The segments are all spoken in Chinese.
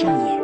上演。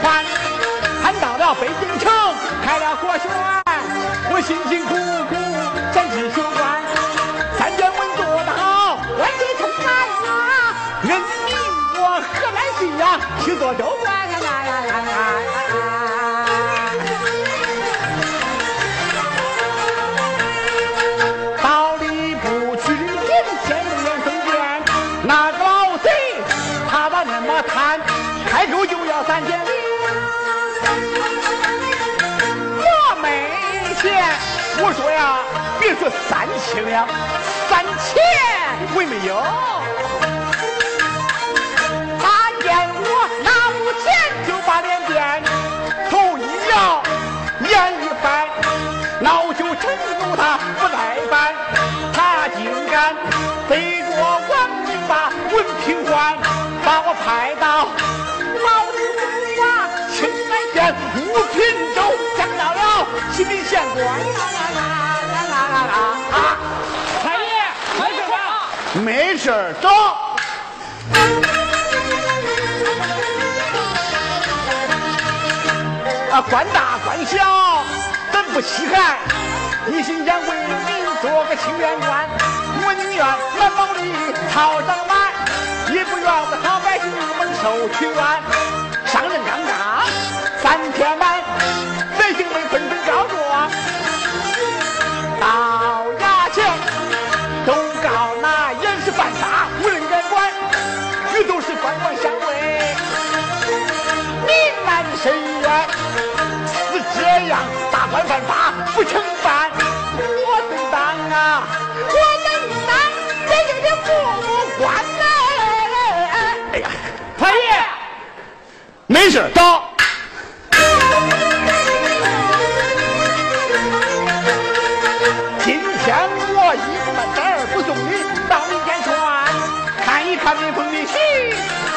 传传到了北京城，开了国轩，我辛辛苦苦三是修官，三间屋做得好，万最称来呀。人民我何来喜呀？去做州官！道理不去听，偏要中间那个老贼，他把那么贪，开口就要三千。我说呀，别说三千两，三千我也没有。他见我拿五钱，就把脸变，头一摇，眼一翻，恼羞成怒，他不耐烦，他竟敢背着王明把文平官，把我派到老子府啊，青海县五品州，降到了吉林县官。没事走。啊，官大官小，咱不稀罕。一心想为民做个清廉官，我宁愿满毛里草长满，也不愿我好百姓蒙受屈冤。上任刚刚三天半，犯，犯法不惩办，我怎当啊？我怎当？这就是父母官呐！哎呀，太爷，没事，走。今天我一个半点儿不送你到民间传，看一看民风的喜，更知道。